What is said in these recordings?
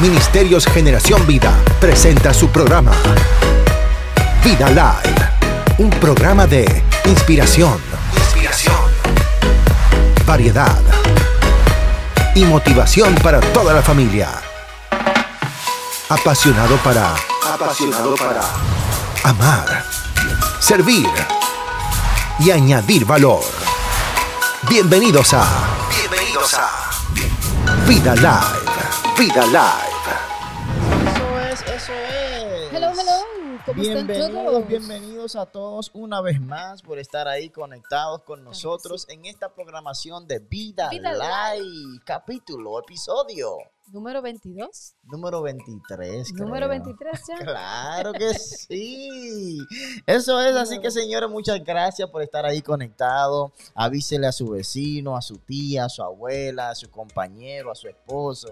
Ministerios Generación Vida presenta su programa Vida Live, un programa de inspiración, inspiración, variedad y motivación para toda la familia. Apasionado para apasionado para amar, servir y añadir valor. Bienvenidos a bienvenidos a Vida Live, Vida Live. Bienvenidos, bienvenidos a todos una vez más por estar ahí conectados con nosotros en esta programación de Vida, Vida Live, capítulo, episodio Número 22. número 23. Número creo. 23 ya. Claro que sí. Eso es, así que señores, muchas gracias por estar ahí conectado. Avísele a su vecino, a su tía, a su abuela, a su compañero, a su esposo,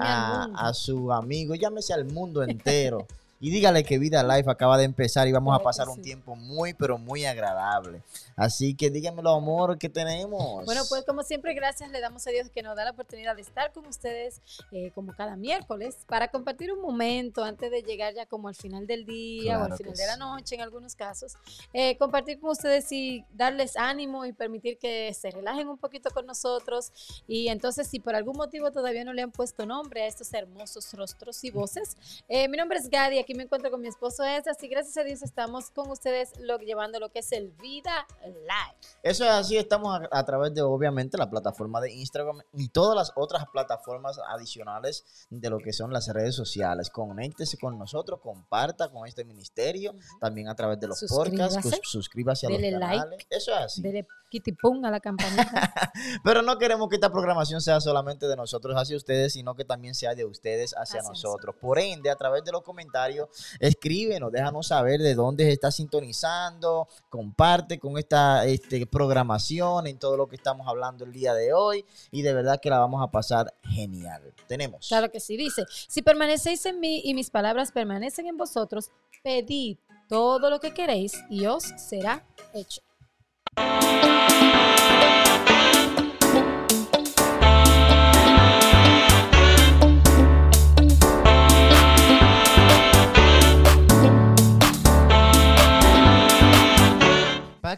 a, a su amigo, llámese al mundo entero. Y dígale que Vida Life acaba de empezar y vamos a Claro pasar un sí. tiempo muy, pero muy agradable. Así que díganmelo, amor, que tenemos. Bueno, pues como siempre, gracias le damos a Dios que nos da la oportunidad de estar con ustedes eh, como cada miércoles para compartir un momento antes de llegar ya como al final del día o Claro al que final de la sí. noche en algunos casos. Eh, compartir con ustedes y darles ánimo y permitir que se relajen un poquito con nosotros. Y entonces, si por algún motivo todavía no le han puesto nombre a estos hermosos rostros y voces, eh, mi nombre es Gadi, aquí me encuentro con mi esposo Esas y gracias a Dios estamos con ustedes lo, llevando lo que es el Vida Live. Eso es así, estamos a, a través de obviamente la plataforma de Instagram y todas las otras plataformas adicionales de lo que son las redes sociales. Conéctese con nosotros, comparta con este ministerio, también a través de los podcasts, Suscríbase. sus- suscríbase a los like. canales. Eso es así. Dele kitipum a la campanita. Pero no queremos que esta programación sea solamente de nosotros hacia ustedes, sino que también sea de ustedes hacia Hacia nosotros. Por ende, a través de los comentarios, escríbenos, déjanos saber de dónde se está sintonizando, comparte con esta este, programación en todo lo que estamos hablando el día de hoy y de verdad que la vamos a pasar genial. Tenemos. Claro que sí, dice, si permanecéis en mí y mis palabras permanecen en vosotros, pedid todo lo que queréis y os será hecho.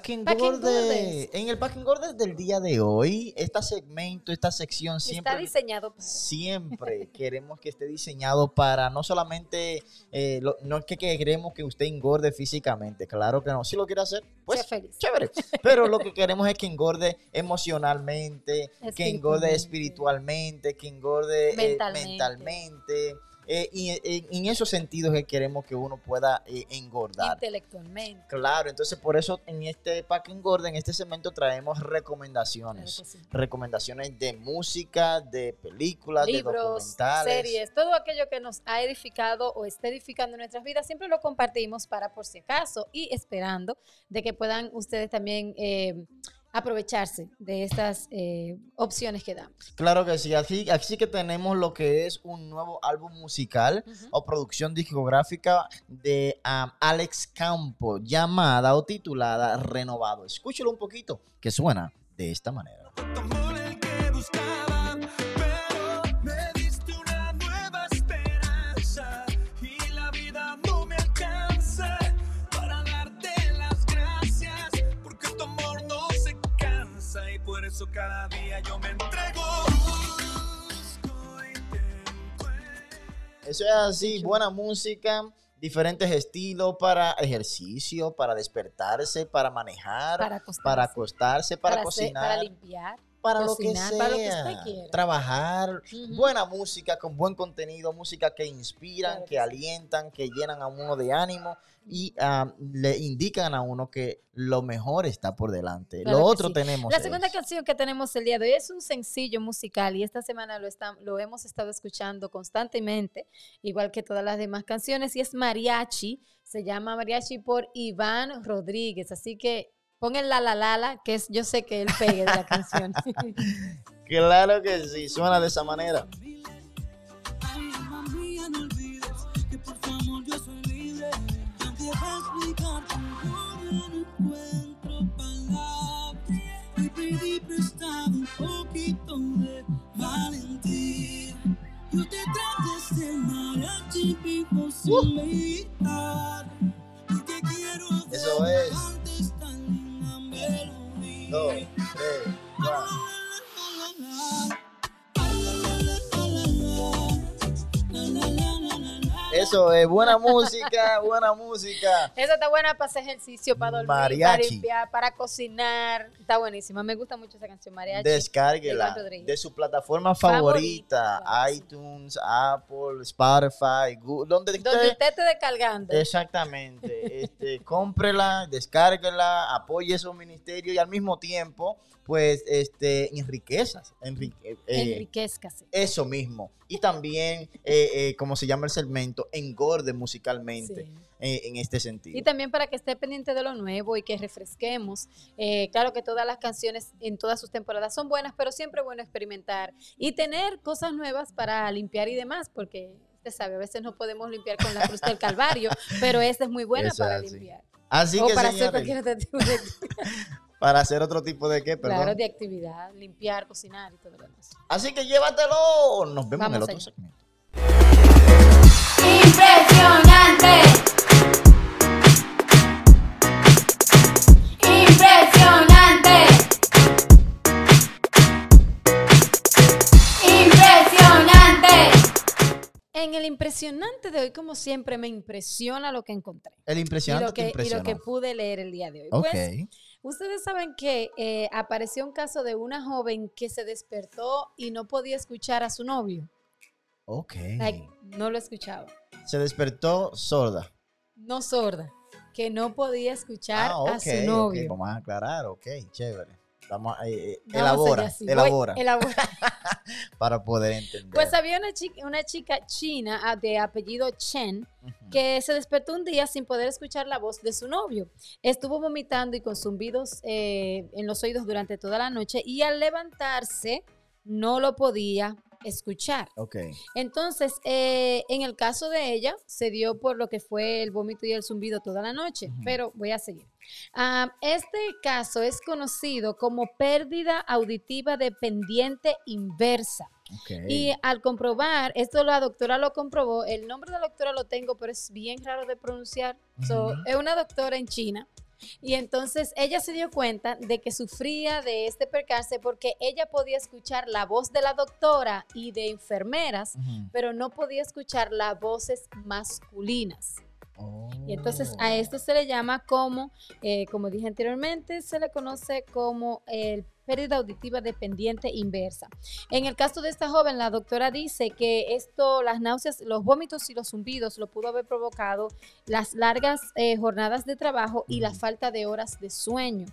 Packing Packing Gordes. Gordes. En el Packing Gordes del día de hoy, este segmento, esta sección siempre Está diseñado para... Siempre queremos que esté diseñado para no solamente, eh, lo- no es que queremos que usted engorde físicamente, claro que no. Si lo quiere hacer, pues feliz. chévere. Pero lo que queremos es que engorde emocionalmente, que engorde Espiritualmente. espiritualmente, que engorde eh, Mentalmente. Eh, y en esos sentidos que queremos que uno pueda eh, engordar. Intelectualmente. Claro, entonces por eso en este Pack Engorda, en este segmento traemos recomendaciones sí. recomendaciones de música, de películas, de Libros, documentales. series, todo aquello que nos ha edificado o está edificando nuestras vidas, siempre lo compartimos para por si acaso y esperando de que puedan ustedes también eh, aprovecharse de estas eh, opciones que damos. Claro que sí, así, así que tenemos lo que es un nuevo álbum musical o producción discográfica de um, Alex Campo llamada o titulada Renovado. Escúchalo un poquito, que suena de esta manera. Cada día yo me entrego. Eso es así, buena música, diferentes estilos para ejercicio, para despertarse, para manejar, Para acostarse. para acostarse, para, hacer- cocinar. para limpiar. Para cocinar, lo que para sea, lo que usted quiera. trabajar, buena música con buen contenido, música que inspiran, Claro que, que sí. alientan, que llenan a uno de ánimo y ah, le indican a uno que lo mejor está por delante. Claro lo otro sí. tenemos. La es- segunda canción que tenemos el día de hoy es un sencillo musical y esta semana lo, están, lo hemos estado escuchando constantemente, igual que todas las demás canciones, y es Mariachi. Se llama Mariachi por Iván Rodríguez. Así que pongan la la la la, que es, yo sé que él pegue de la canción. Claro que sí, suena de esa manera. Buena música, buena música. Esa está buena para hacer ejercicio, para dormir, para limpiar, para cocinar. Está buenísima. Me gusta mucho esa canción, Mariachi. Descárguela de su plataforma Favorita, iTunes, Apple, Spotify, Google, donde Donde usted usted esté descargando. Exactamente. Este, cómprela, descárguela, apoye esos ministerios y al mismo tiempo, pues, este, enriquezas. enrique- eh, Enriquezcase. eso mismo. Y también, eh, eh, como se llama el segmento, engorde musicalmente Sí. eh, en este sentido. Y también para que esté pendiente de lo nuevo y que refresquemos. Eh, claro que todas las canciones en todas sus temporadas son buenas, pero siempre es bueno experimentar y tener cosas nuevas para limpiar y demás, porque usted sabe, a veces no podemos limpiar con la cruz del Calvario, pero esta es muy buena Eso para así. limpiar. Así o que, para hacer cualquier tipo de, para hacer otro tipo de qué, perdón. claro, de actividad, limpiar, cocinar y todo lo demás. Así que llévatelo. Nos vemos en el otro allá. segmento. Impresionante. Impresionante. Impresionante. En el impresionante de hoy, como siempre, me impresiona lo que encontré. El Y impresionante lo, te que, y lo que pude leer el día de hoy. Ok. Pues, Ustedes saben que eh, apareció un caso de una joven que se despertó y no podía escuchar a su novio. ok. Like, no lo escuchaba. Se despertó sorda. No sorda, que no podía escuchar Ah, a su novio. Vamos a aclarar, ok, chévere. Vamos a, eh, Vamos elabora, allá, sí. Voy- elabora para poder entender. Pues había una chica, una chica china ah, de apellido Chen que se despertó un día sin poder escuchar la voz de su novio. Estuvo vomitando y con zumbidos eh, en los oídos durante toda la noche y al levantarse no lo podía escuchar. Ok. Entonces, eh, en el caso de ella, se dio por lo que fue el vómito y el zumbido toda la noche, pero voy a seguir. Este caso es conocido como pérdida auditiva dependiente inversa. ok. Y al comprobar, esto la doctora lo comprobó, el nombre de la doctora lo tengo, pero es bien raro de pronunciar. So, es una doctora en China. Y entonces ella se dio cuenta de que sufría de este percance porque ella podía escuchar la voz de la doctora y de enfermeras, pero no podía escuchar las voces masculinas. Y entonces a Oh. esto se le llama como, eh, como dije anteriormente, se le conoce como el pérdida auditiva dependiente inversa. En el caso de esta joven, la doctora dice que esto, las náuseas, los vómitos y los zumbidos lo pudo haber provocado las largas eh, jornadas de trabajo y la falta de horas de sueño.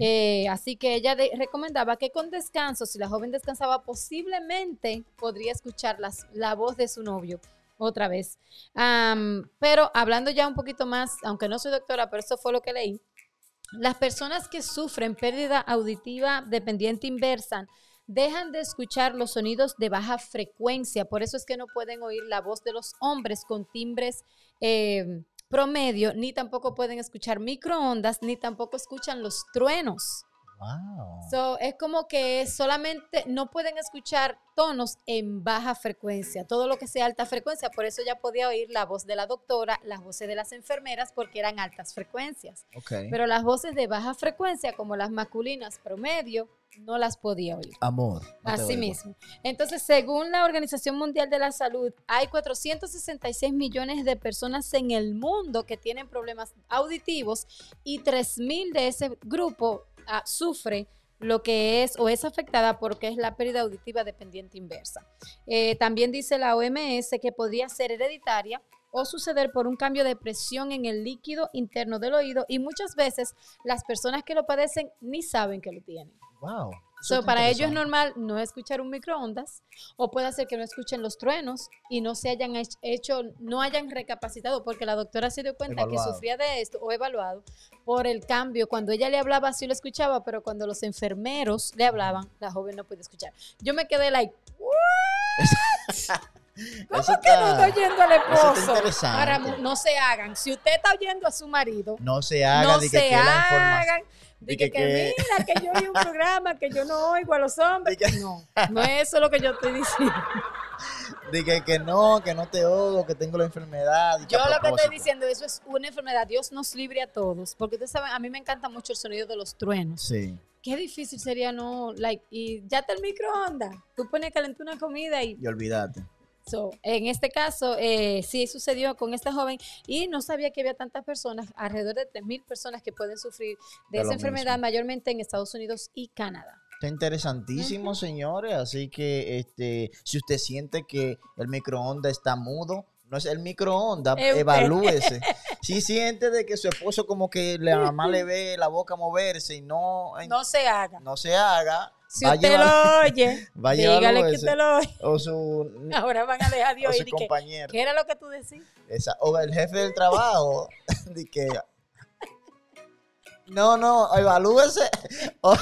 Eh, así que ella de- recomendaba que con descanso, si la joven descansaba, posiblemente podría escuchar las- la voz de su novio otra vez. Pero hablando ya un poquito más, aunque no soy doctora, pero eso fue lo que leí, las personas que sufren pérdida auditiva dependiente inversa dejan de escuchar los sonidos de baja frecuencia, por eso es que no pueden oír la voz de los hombres con timbres eh, promedio, ni tampoco pueden escuchar microondas, ni tampoco escuchan los truenos. Wow. So, es como que solamente no pueden escuchar tonos en baja frecuencia, todo lo que sea alta frecuencia, por eso ya podía oír la voz de la doctora, las voces de las enfermeras, porque eran altas frecuencias. ok. Pero las voces de baja frecuencia, como las masculinas promedio, no las podía oír. Amor. no Así mismo. Entonces, según la Organización Mundial de la Salud, hay 466 millones de personas en el mundo que tienen problemas auditivos y 3.000 de ese grupo sufre lo que es o es afectada porque es la pérdida auditiva dependiente inversa. Eh, también dice la OMS que podría ser hereditaria o suceder por un cambio de presión en el líquido interno del oído y muchas veces las personas que lo padecen ni saben que lo tienen. Wow. So, para ellos es normal no escuchar un microondas o puede ser que no escuchen los truenos y no se hayan hech- hecho, no hayan recapacitado porque la doctora se dio cuenta Evaluado. que sufría de esto o evaluado por el cambio. Cuando ella le hablaba sí lo escuchaba, pero cuando los enfermeros le hablaban, la joven no podía escuchar. Yo me quedé like, ¿cómo que no está- oyendo al esposo? mu- no se hagan. Si usted está oyendo a su marido, No se no que, hagan. De que, que- que mira, que yo oí un programa que yo no oigo a los hombres. Que- No, no es eso lo que yo estoy diciendo. de que, no, que no te odio, que tengo la enfermedad. Yo lo que estoy diciendo, eso es una enfermedad. Dios nos libre a todos. Porque ustedes saben, a mí me encanta mucho el sonido de los truenos. Sí, Qué difícil sería no, like, y ya está el microondas. Tú pones a calentar una comida y y olvídate. So, en este caso, eh, sí sucedió con esta joven y no sabía que había tantas personas, alrededor de 3.000 personas que pueden sufrir de, De esa enfermedad, mismo. mayormente en Estados Unidos y Canadá. Está interesantísimo, señores. Así que este, si usted siente que el microondas está mudo, no es el microondas, evalúese. Si siente de que su esposo como que la mamá le ve la boca moverse y no, No se haga. no se haga, Si usted lo oye, y dígale que usted lo oye. o su, Ahora van a dejar de o oír. su y que, compañero. ¿Qué era lo que tú decías? Esa- o el jefe del trabajo, de que no, no, evalúese, o,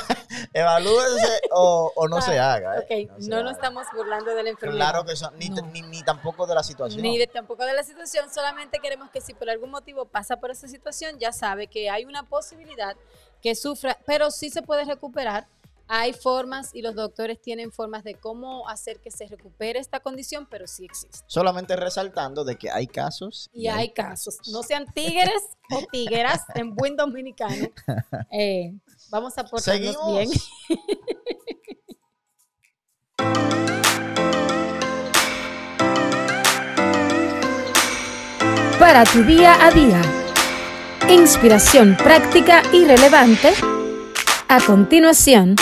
evalúese o, o no se haga. ¿eh? Ok, se no nos estamos burlando de la enfermedad. Claro que son, ni, No. ni, ni tampoco de la situación. Ni de, tampoco de la situación, solamente queremos que si por algún motivo pasa por esa situación, ya sabe que hay una posibilidad que sufra, pero sí se puede recuperar. Hay formas y los doctores tienen formas de cómo hacer que se recupere esta condición, pero sí existe. Solamente resaltando de que hay casos. Y hay casos. No sean tigres o tigueras en buen dominicano. Eh, vamos a portarnos Seguimos. bien. para tu día a día. Inspiración práctica y relevante. A continuación,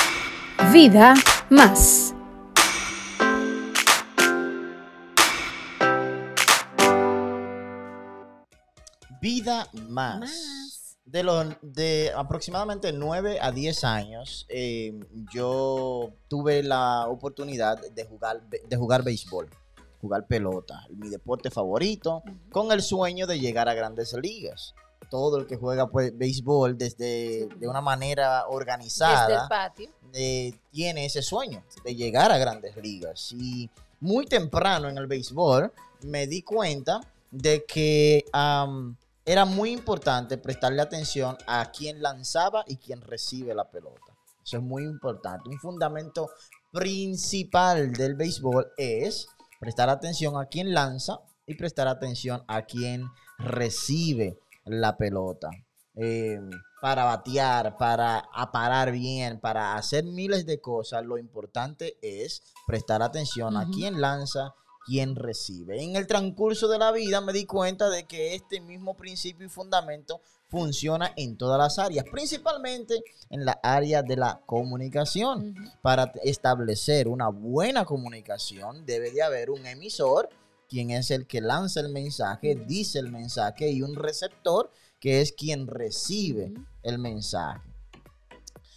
vida más. Vida más. Más. De, los, de aproximadamente 9 a 10 años, eh, yo tuve la oportunidad de jugar, de jugar béisbol, jugar pelota, mi deporte favorito, con el sueño de llegar a grandes ligas. Todo el que juega pues, béisbol desde de una manera organizada Desde el patio. eh, tiene ese sueño de llegar a grandes ligas. Y muy temprano en el béisbol me di cuenta de que era muy importante prestarle atención a quien lanzaba y quien recibe la pelota. Eso es muy importante. Un fundamento principal del béisbol es prestar atención a quien lanza y prestar atención a quien recibe la pelota. Eh, para batear, para parar bien, para hacer miles de cosas, lo importante es prestar atención a quién lanza, quién recibe. En el transcurso de la vida me di cuenta de que este mismo principio y fundamento funciona en todas las áreas, principalmente en la área de la comunicación. Para establecer una buena comunicación debe de haber un emisor, quien es el que lanza el mensaje, dice el mensaje, y un receptor, que es quien recibe el mensaje.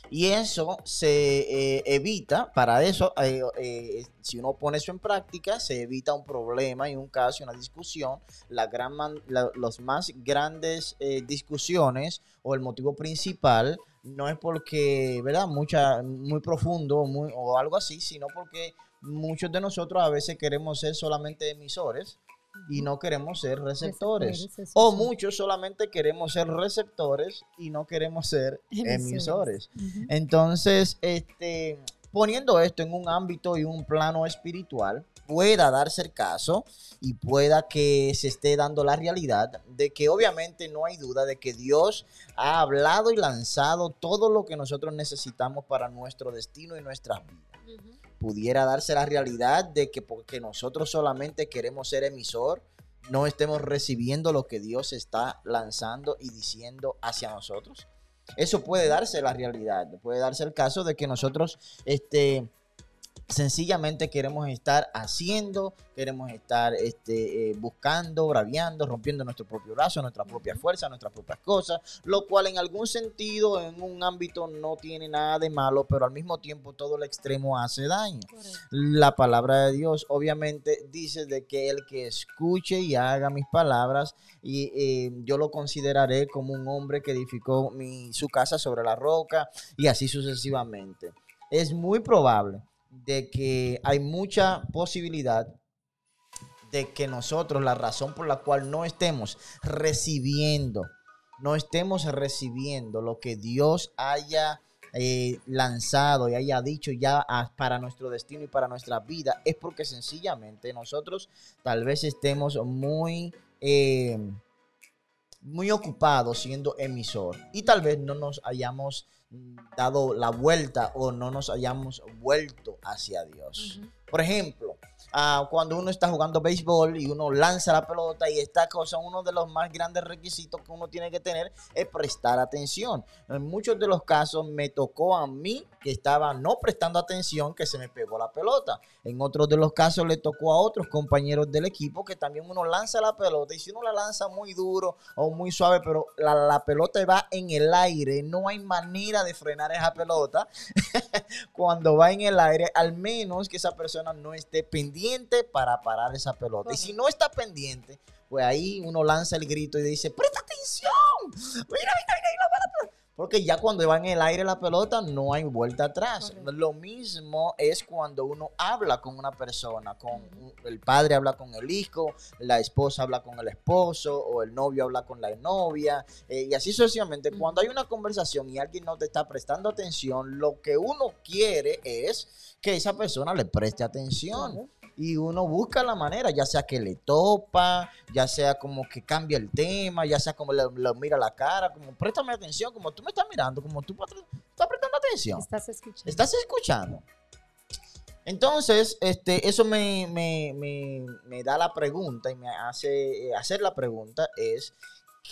Y eso se eh, evita, para eso, eh, eh, si uno pone eso en práctica, se evita un problema y un caso, una discusión. La gran man- la- los más grandes discusiones o el motivo principal no es porque, ¿verdad? Mucha, muy profundo muy- o algo así, sino porque muchos de nosotros a veces queremos ser solamente emisores y no queremos ser receptores. O sí. muchos solamente queremos ser receptores y no queremos ser Emisores. Entonces, este, poniendo esto en un ámbito y un plano espiritual, pueda darse el caso y pueda que se esté dando la realidad de que obviamente no hay duda de que Dios ha hablado y lanzado todo lo que nosotros necesitamos para nuestro destino y nuestras vidas. Pudiera darse la realidad de que porque nosotros solamente queremos ser emisor, no estemos recibiendo lo que Dios está lanzando y diciendo hacia nosotros. Eso puede darse la realidad, puede darse el caso de que nosotros este, sencillamente queremos estar haciendo, queremos estar este, eh, buscando, braviando, rompiendo nuestro propio brazo, nuestra propia fuerza, nuestras propias cosas, lo cual en algún sentido, en un ámbito no tiene nada de malo, pero al mismo tiempo todo el extremo hace daño. Correcto. La palabra de Dios obviamente dice de que el que escuche y haga mis palabras, y eh, yo lo consideraré como un hombre que edificó mi- su casa sobre la roca y así sucesivamente. Es muy probable de que hay mucha posibilidad de que nosotros, la razón por la cual no estemos recibiendo, no estemos recibiendo lo que Dios haya eh, lanzado y haya dicho ya para nuestro destino y para nuestra vida, es porque sencillamente nosotros tal vez estemos muy... eh, muy ocupados siendo emisor y tal vez no nos hayamos dado la vuelta o no nos hayamos vuelto hacia Dios. Por ejemplo, ah, cuando uno está jugando béisbol y uno lanza la pelota y esta cosa, uno de los más grandes requisitos que uno tiene que tener es prestar atención. En muchos de los casos me tocó a mí que estaba no prestando atención que se me pegó la pelota. En otros de los casos le tocó a otros compañeros del equipo que también uno lanza la pelota y si uno la lanza muy duro o muy suave, pero la, la pelota va en el aire, no hay manera de frenar esa pelota cuando va en el aire, al menos que esa persona no esté pendiente para parar esa pelota. Y si no está pendiente, pues ahí uno lanza el grito y dice, presta atención, mira, mira, mira, mira, para, para". Porque ya cuando va en el aire la pelota no hay vuelta atrás. Correcto. Lo mismo es cuando uno habla con una persona, con un- el padre habla con el hijo, la esposa habla con el esposo o el novio habla con la novia eh, y así sucesivamente. Cuando hay una conversación y alguien no te está prestando atención, lo que uno quiere es que esa persona le preste atención Claro. Y uno busca la manera, ya sea que le topa, ya sea como que cambia el tema, ya sea como le, le mira la cara, como préstame atención, como tú me estás mirando, como tú estás prestando atención. Estás escuchando. ¿Estás escuchando? Entonces, este, eso me, me- me- me da la pregunta y me hace eh, hacer la pregunta es,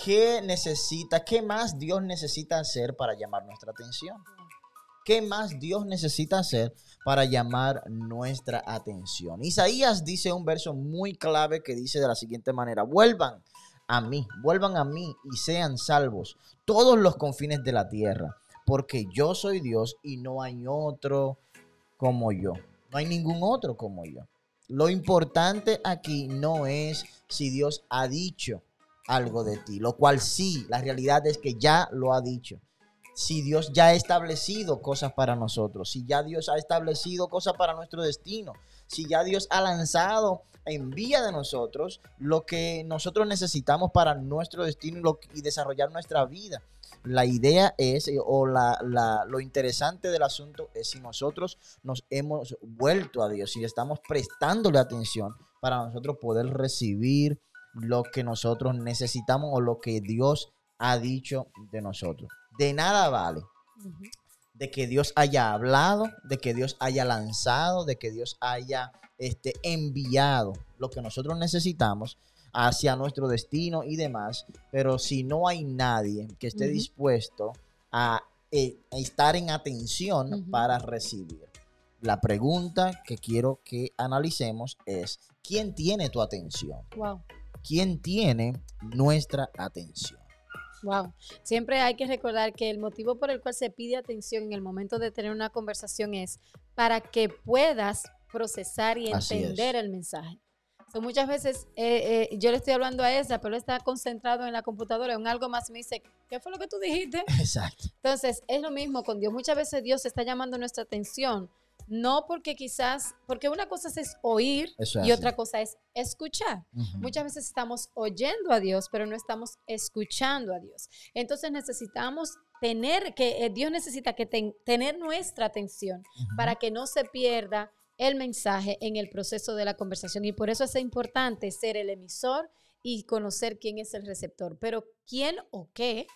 ¿qué necesita, qué más Dios necesita hacer para llamar nuestra atención? ¿Qué más Dios necesita hacer para llamar nuestra atención? Isaías dice un verso muy clave que dice de la siguiente manera, vuelvan a mí, vuelvan a mí y sean salvos todos los confines de la tierra, porque yo soy Dios y no hay otro como yo. No hay ningún otro como yo. Lo importante aquí no es si Dios ha dicho algo de ti, lo cual sí, la realidad es que ya lo ha dicho. Si Dios ya ha establecido cosas para nosotros, si ya Dios ha establecido cosas para nuestro destino, si ya Dios ha lanzado en vía de nosotros lo que nosotros necesitamos para nuestro destino y, lo- y desarrollar nuestra vida. La idea es, eh, o la, lo interesante del asunto es si nosotros nos hemos vuelto a Dios, si estamos prestándole atención para nosotros poder recibir lo que nosotros necesitamos o lo que Dios ha dicho de nosotros. De nada vale de que Dios haya hablado, de que Dios haya lanzado, de que Dios haya este, enviado lo que nosotros necesitamos hacia nuestro destino y demás, pero si no hay nadie que esté dispuesto a, eh, a estar en atención para recibir. La pregunta que quiero que analicemos es, ¿quién tiene tu atención? Wow. ¿Quién tiene nuestra atención? Wow. Siempre hay que recordar que el motivo por el cual se pide atención en el momento de tener una conversación es para que puedas procesar y entender el mensaje. So, muchas veces eh, eh, yo le estoy hablando a esa, pero está concentrado en la computadora, en algo más, y me dice, ¿qué fue lo que tú dijiste? Exacto. Entonces, es lo mismo con Dios. Muchas veces Dios está llamando nuestra atención, no porque quizás, porque una cosa es oír es y otra cosa es escuchar. Muchas veces estamos oyendo a Dios, pero no estamos escuchando a Dios. Entonces necesitamos tener que, eh, Dios necesita que ten- tener nuestra atención para que no se pierda el mensaje en el proceso de la conversación. Y por eso es importante ser el emisor y conocer quién es el receptor. Pero quién o qué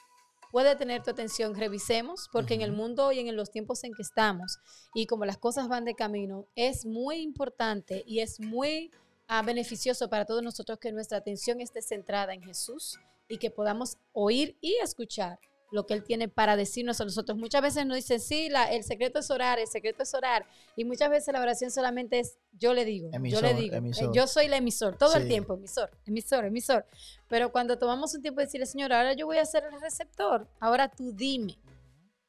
puede tener tu atención, revisemos, porque en el mundo y en los tiempos en que estamos, y como las cosas van de camino, es muy importante y es muy ah, beneficioso para todos nosotros que nuestra atención esté centrada en Jesús y que podamos oír y escuchar lo que Él tiene para decirnos a nosotros. Muchas veces nos dicen, sí, la, el secreto es orar, el secreto es orar. Y muchas veces la oración solamente es, yo le digo, yo Emisor, le digo. Eh, emisor. yo soy el emisor, todo el tiempo, emisor, emisor, emisor. Pero cuando tomamos un tiempo de decirle, Señor, ahora yo voy a ser el receptor, ahora tú dime.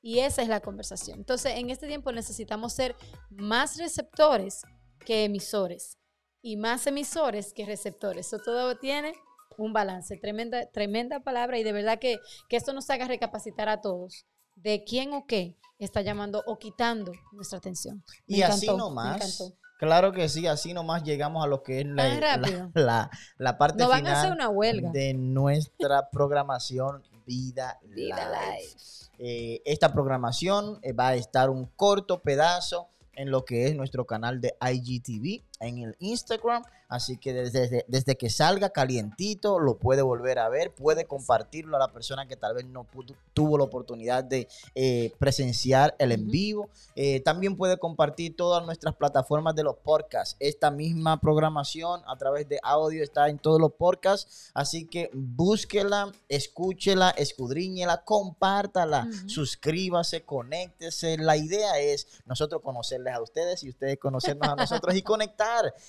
Y esa es la conversación. Entonces, en este tiempo necesitamos ser más receptores que emisores y más emisores que receptores. Eso todo tiene un balance. Tremenda, tremenda palabra y de verdad que, que esto nos haga recapacitar a todos de quién o qué está llamando o quitando nuestra atención. Me Y así encantó, nomás. Claro que sí, así nomás llegamos a lo que es la, la, la- la parte No van a hacer final una huelga. de nuestra programación Vida, Vida Live. Live. Eh, esta programación eh, va a estar un corto pedazo en lo que es nuestro canal de IGTV en el Instagram. Así que desde, que salga calientito lo puede volver a ver, puede compartirlo a la persona que tal vez no pudo- tuvo la oportunidad de eh, presenciar el en vivo. Eh, también puede compartir todas nuestras plataformas de los podcasts. Esta misma programación a través de audio está en todos los podcasts. Así que búsquela, escúchela, escudriñela, compártala, Ujú. suscríbase, conéctese. La idea es nosotros conocerles a ustedes y ustedes conocernos a nosotros y conectar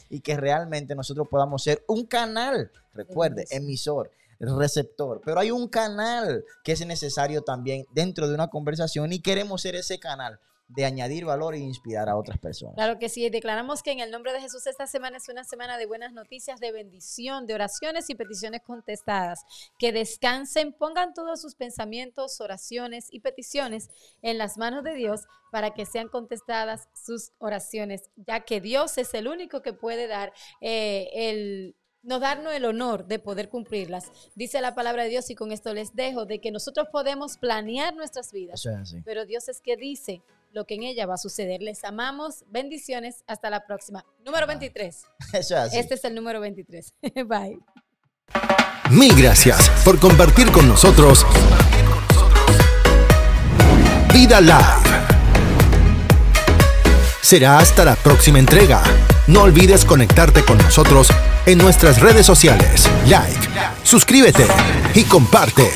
y que realmente nosotros podamos ser un canal, recuerde, emisor, receptor, pero hay un canal que es necesario también dentro de una conversación y queremos ser ese canal de añadir valor e inspirar a otras personas. Claro que sí, declaramos que en el nombre de Jesús esta semana es una semana de buenas noticias, de bendición, de oraciones y peticiones contestadas. Que descansen, pongan todos sus pensamientos, oraciones y peticiones en las manos de Dios para que sean contestadas sus oraciones, ya que Dios es el único que puede dar eh, el no darnos el honor de poder cumplirlas. Dice la palabra de Dios y con esto les dejo de que nosotros podemos planear nuestras vidas, pero Dios es que dice lo que en ella va a suceder. Les amamos, bendiciones, hasta la próxima. Número 23. Eso es así. Este es el número 23. Bye. Mil gracias por compartir con nosotros Vida Live. Será hasta la próxima entrega. No olvides conectarte con nosotros en nuestras redes sociales. Like, suscríbete y comparte.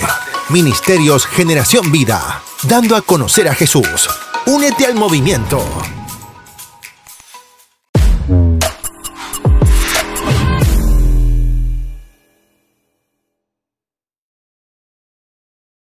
Ministerios Generación Vida, dando a conocer a Jesús. Únete al movimiento.